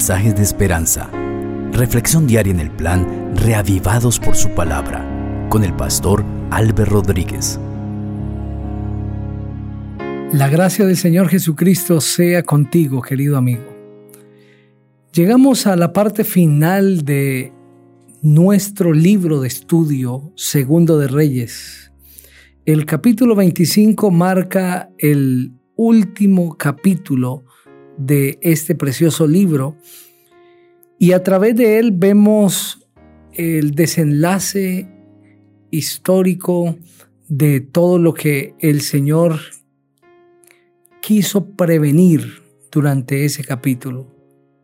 mensajes de esperanza. Reflexión diaria en el plan Reavivados por su palabra con el pastor Álvaro Rodríguez. La gracia del Señor Jesucristo sea contigo, querido amigo. Llegamos a la parte final de nuestro libro de estudio, Segundo de Reyes. El capítulo 25 marca el último capítulo de este precioso libro y a través de él vemos el desenlace histórico de todo lo que el Señor quiso prevenir durante ese capítulo.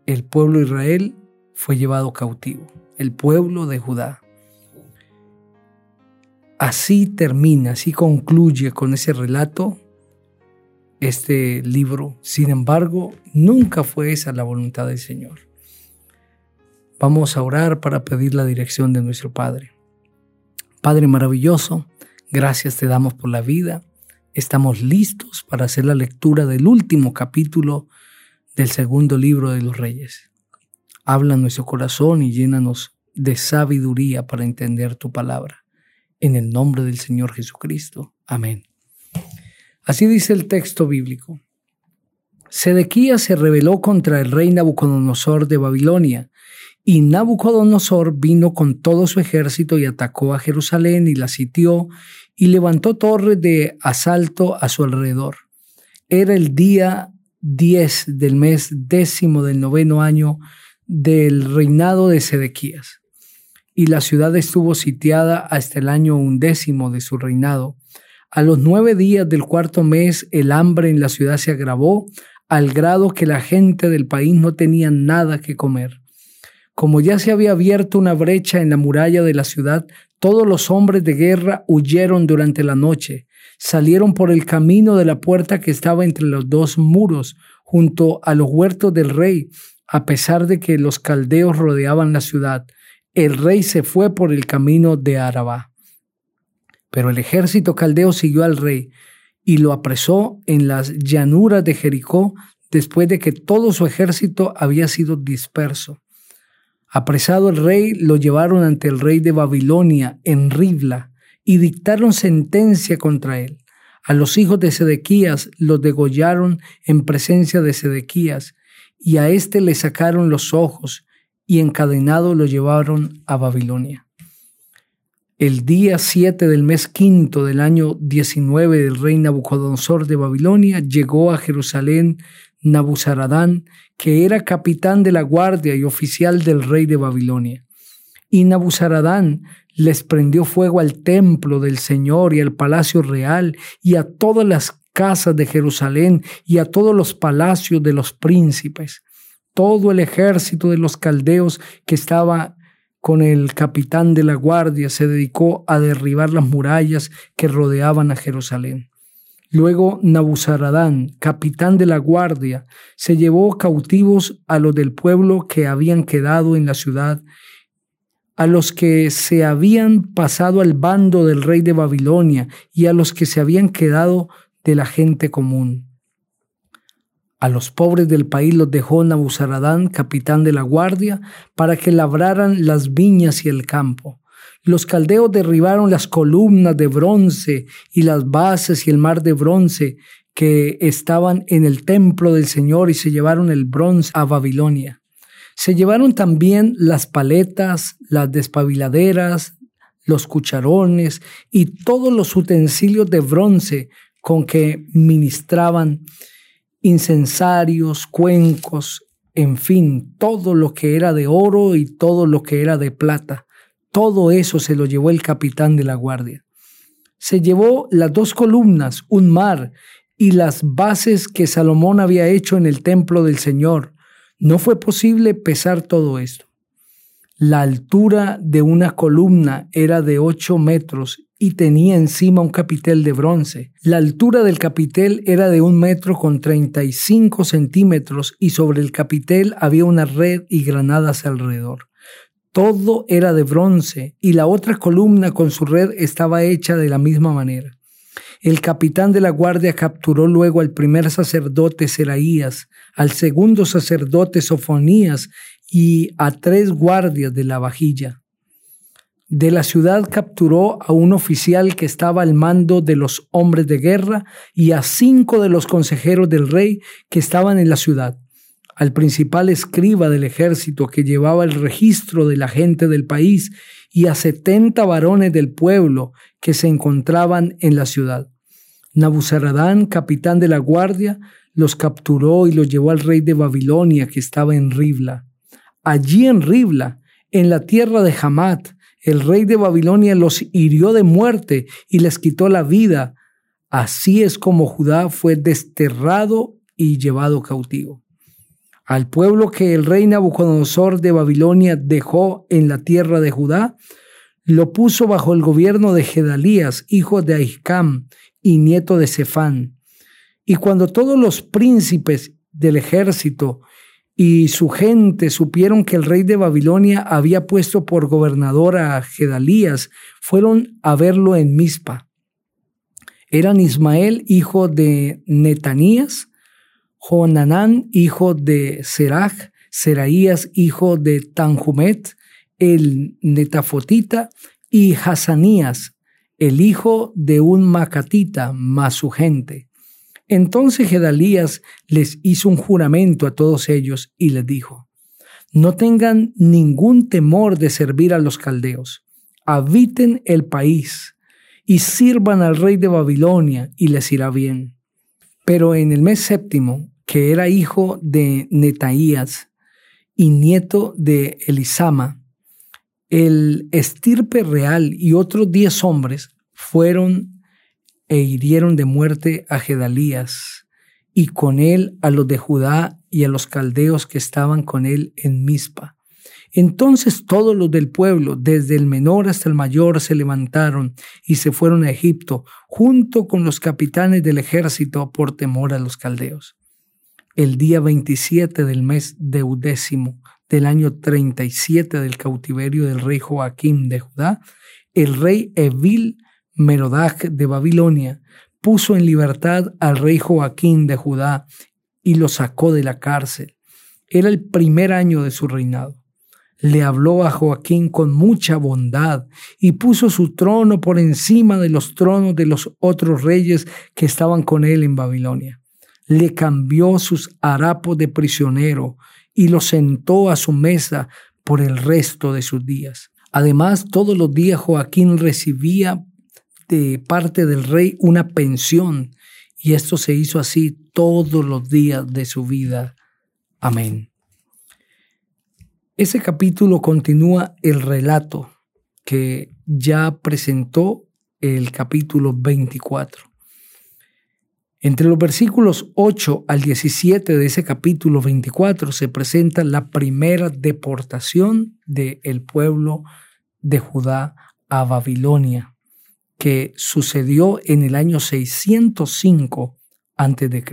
El pueblo de Israel fue llevado cautivo, el pueblo de Judá. Así termina, así concluye con ese relato este libro. Sin embargo, nunca fue esa la voluntad del Señor. Vamos a orar para pedir la dirección de nuestro Padre. Padre maravilloso, gracias te damos por la vida. Estamos listos para hacer la lectura del último capítulo del segundo libro de los Reyes. Habla nuestro corazón y llénanos de sabiduría para entender tu palabra. En el nombre del Señor Jesucristo. Amén. Así dice el texto bíblico. Sedequías se rebeló contra el rey Nabucodonosor de Babilonia, y Nabucodonosor vino con todo su ejército y atacó a Jerusalén y la sitió y levantó torres de asalto a su alrededor. Era el día 10 del mes décimo del noveno año del reinado de Sedequías. Y la ciudad estuvo sitiada hasta el año undécimo de su reinado, a los nueve días del cuarto mes el hambre en la ciudad se agravó al grado que la gente del país no tenía nada que comer. Como ya se había abierto una brecha en la muralla de la ciudad, todos los hombres de guerra huyeron durante la noche, salieron por el camino de la puerta que estaba entre los dos muros, junto a los huertos del rey, a pesar de que los caldeos rodeaban la ciudad. El rey se fue por el camino de Arabá. Pero el ejército caldeo siguió al rey y lo apresó en las llanuras de Jericó después de que todo su ejército había sido disperso. Apresado el rey, lo llevaron ante el rey de Babilonia en Ribla y dictaron sentencia contra él. A los hijos de Sedequías los degollaron en presencia de Sedequías y a éste le sacaron los ojos y encadenado lo llevaron a Babilonia. El día 7 del mes quinto del año 19 del rey Nabucodonosor de Babilonia llegó a Jerusalén Nabuzaradán, que era capitán de la guardia y oficial del rey de Babilonia. Y Nabuzaradán les prendió fuego al templo del Señor y al palacio real y a todas las casas de Jerusalén y a todos los palacios de los príncipes. Todo el ejército de los caldeos que estaba con el capitán de la guardia se dedicó a derribar las murallas que rodeaban a Jerusalén. Luego Nabuzaradán, capitán de la guardia, se llevó cautivos a los del pueblo que habían quedado en la ciudad, a los que se habían pasado al bando del rey de Babilonia y a los que se habían quedado de la gente común. A los pobres del país los dejó Nabuzaradán, capitán de la guardia, para que labraran las viñas y el campo. Los caldeos derribaron las columnas de bronce y las bases y el mar de bronce que estaban en el templo del Señor y se llevaron el bronce a Babilonia. Se llevaron también las paletas, las despabiladeras, los cucharones y todos los utensilios de bronce con que ministraban incensarios, cuencos, en fin, todo lo que era de oro y todo lo que era de plata. Todo eso se lo llevó el capitán de la guardia. Se llevó las dos columnas, un mar y las bases que Salomón había hecho en el templo del Señor. No fue posible pesar todo esto. La altura de una columna era de ocho metros y tenía encima un capitel de bronce. La altura del capitel era de un metro con treinta y cinco centímetros y sobre el capitel había una red y granadas alrededor. Todo era de bronce y la otra columna con su red estaba hecha de la misma manera. El capitán de la guardia capturó luego al primer sacerdote Seraías, al segundo sacerdote Sofonías y a tres guardias de la vajilla. De la ciudad capturó a un oficial que estaba al mando de los hombres de guerra y a cinco de los consejeros del rey que estaban en la ciudad, al principal escriba del ejército que llevaba el registro de la gente del país y a setenta varones del pueblo que se encontraban en la ciudad. Nabuzaradán, capitán de la guardia, los capturó y los llevó al rey de Babilonia que estaba en Ribla. Allí en Ribla, en la tierra de Hamat, el rey de Babilonia los hirió de muerte y les quitó la vida. Así es como Judá fue desterrado y llevado cautivo. Al pueblo que el rey Nabucodonosor de Babilonia dejó en la tierra de Judá, lo puso bajo el gobierno de Gedalías, hijo de Ahicam y nieto de Cefán. Y cuando todos los príncipes del ejército y su gente supieron que el rey de Babilonia había puesto por gobernador a Gedalías, fueron a verlo en Mizpa. Eran Ismael, hijo de Netanías, Jonanán, hijo de Serach, Seraías, hijo de Tanjumet, el Netafotita, y Hasanías, el hijo de un Macatita, más su gente. Entonces Gedalías les hizo un juramento a todos ellos y les dijo, no tengan ningún temor de servir a los caldeos, habiten el país y sirvan al rey de Babilonia y les irá bien. Pero en el mes séptimo, que era hijo de Netaías y nieto de Elisama, el estirpe real y otros diez hombres fueron e hirieron de muerte a Gedalías, y con él a los de Judá y a los caldeos que estaban con él en Mizpa. Entonces todos los del pueblo, desde el menor hasta el mayor, se levantaron y se fueron a Egipto, junto con los capitanes del ejército, por temor a los caldeos. El día 27 del mes deudécimo del año 37 del cautiverio del rey Joaquín de Judá, el rey Evil Merodach de Babilonia puso en libertad al rey Joaquín de Judá y lo sacó de la cárcel. Era el primer año de su reinado. Le habló a Joaquín con mucha bondad y puso su trono por encima de los tronos de los otros reyes que estaban con él en Babilonia. Le cambió sus harapos de prisionero y lo sentó a su mesa por el resto de sus días. Además, todos los días Joaquín recibía de parte del rey una pensión y esto se hizo así todos los días de su vida. Amén. Ese capítulo continúa el relato que ya presentó el capítulo 24. Entre los versículos 8 al 17 de ese capítulo 24 se presenta la primera deportación del pueblo de Judá a Babilonia que sucedió en el año 605 a.C.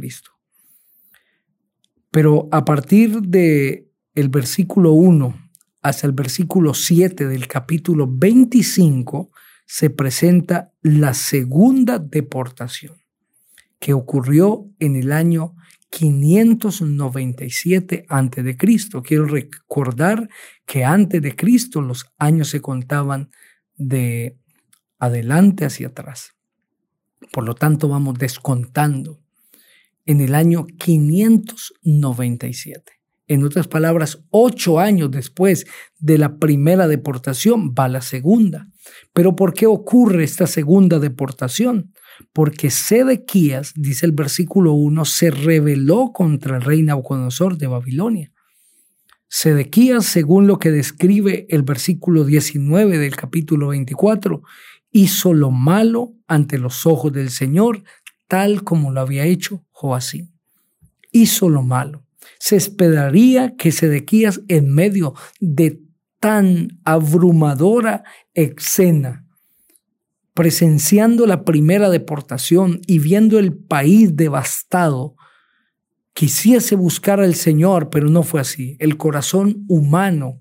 Pero a partir de el versículo 1 hasta el versículo 7 del capítulo 25 se presenta la segunda deportación que ocurrió en el año 597 a.C. Quiero recordar que antes de Cristo los años se contaban de adelante hacia atrás. Por lo tanto, vamos descontando en el año 597. En otras palabras, ocho años después de la primera deportación va la segunda. Pero ¿por qué ocurre esta segunda deportación? Porque Sedequías, dice el versículo 1, se rebeló contra el rey Nabucodonosor de Babilonia. Sedequías, según lo que describe el versículo 19 del capítulo 24, hizo lo malo ante los ojos del Señor, tal como lo había hecho Joacín. Hizo lo malo. Se esperaría que Sedequías, en medio de tan abrumadora escena, presenciando la primera deportación y viendo el país devastado, quisiese buscar al Señor, pero no fue así. El corazón humano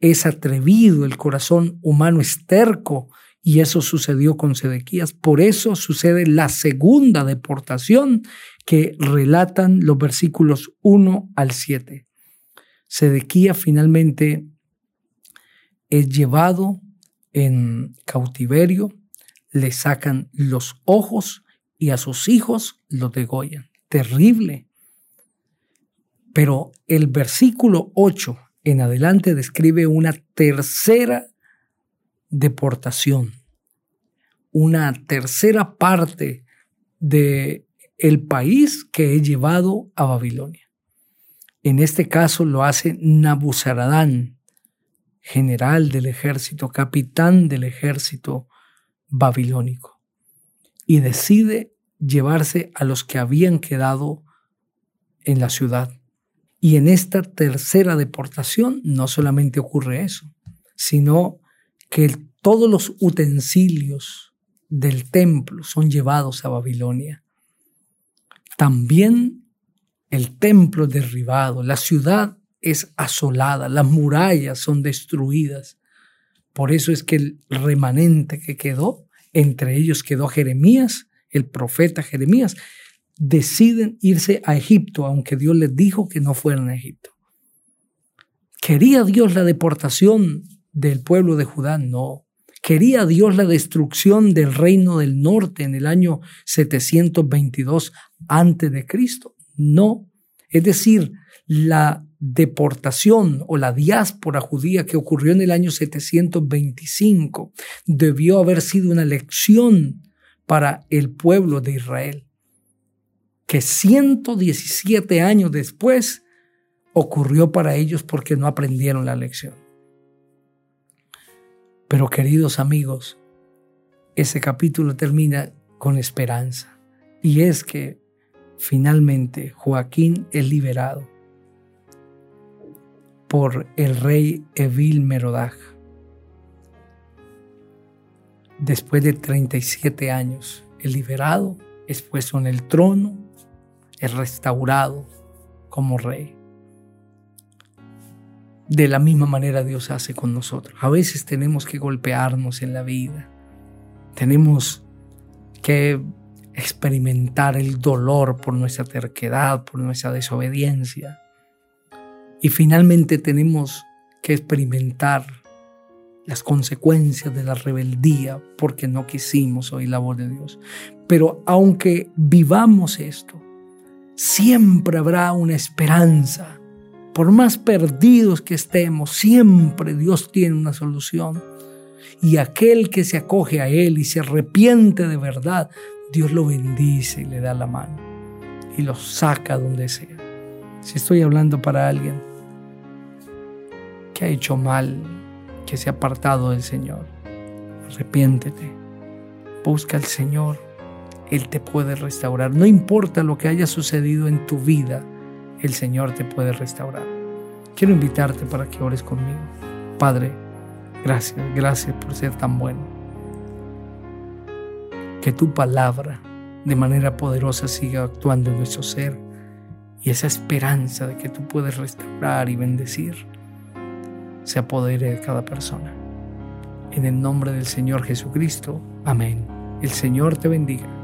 es atrevido, el corazón humano es terco, Y eso sucedió con Sedequías. Por eso sucede la segunda deportación que relatan los versículos 1 al 7. Sedequías finalmente es llevado en cautiverio, le sacan los ojos y a sus hijos los degollan. Terrible. Pero el versículo 8 en adelante describe una tercera deportación, una tercera parte de el país que he llevado a Babilonia. En este caso lo hace Nabuzaradán, general del ejército, capitán del ejército babilónico, y decide llevarse a los que habían quedado en la ciudad. Y en esta tercera deportación no solamente ocurre eso, sino que todos los utensilios del templo son llevados a Babilonia. También el templo derribado, la ciudad es asolada, las murallas son destruidas. Por eso es que el remanente que quedó, entre ellos quedó Jeremías, el profeta Jeremías, deciden irse a Egipto, aunque Dios les dijo que no fueran a Egipto. ¿Quería Dios la deportación del pueblo de Judá? No. ¿Quería Dios la destrucción del reino del norte en el año 722 antes de Cristo? No. Es decir, la deportación o la diáspora judía que ocurrió en el año 725 debió haber sido una lección para el pueblo de Israel, que 117 años después ocurrió para ellos porque no aprendieron la lección. Pero queridos amigos, ese capítulo termina con esperanza. Y es que finalmente Joaquín es liberado por el rey Evil Merodach. Después de 37 años, es liberado, es puesto en el trono, es restaurado como rey de la misma manera Dios hace con nosotros. A veces tenemos que golpearnos en la vida. Tenemos que experimentar el dolor por nuestra terquedad, por nuestra desobediencia. Y finalmente tenemos que experimentar las consecuencias de la rebeldía porque no quisimos oír la voz de Dios. Pero aunque vivamos esto, siempre habrá una esperanza por más perdidos que estemos, siempre Dios tiene una solución. Y aquel que se acoge a Él y se arrepiente de verdad, Dios lo bendice y le da la mano y lo saca donde sea. Si estoy hablando para alguien que ha hecho mal, que se ha apartado del Señor, arrepiéntete, busca al Señor, Él te puede restaurar. No importa lo que haya sucedido en tu vida, el Señor te puede restaurar. Quiero invitarte para que ores conmigo. Padre, gracias, gracias por ser tan bueno. Que tu palabra de manera poderosa siga actuando en nuestro ser y esa esperanza de que tú puedes restaurar y bendecir se apodere de cada persona. En el nombre del Señor Jesucristo. Amén. El Señor te bendiga.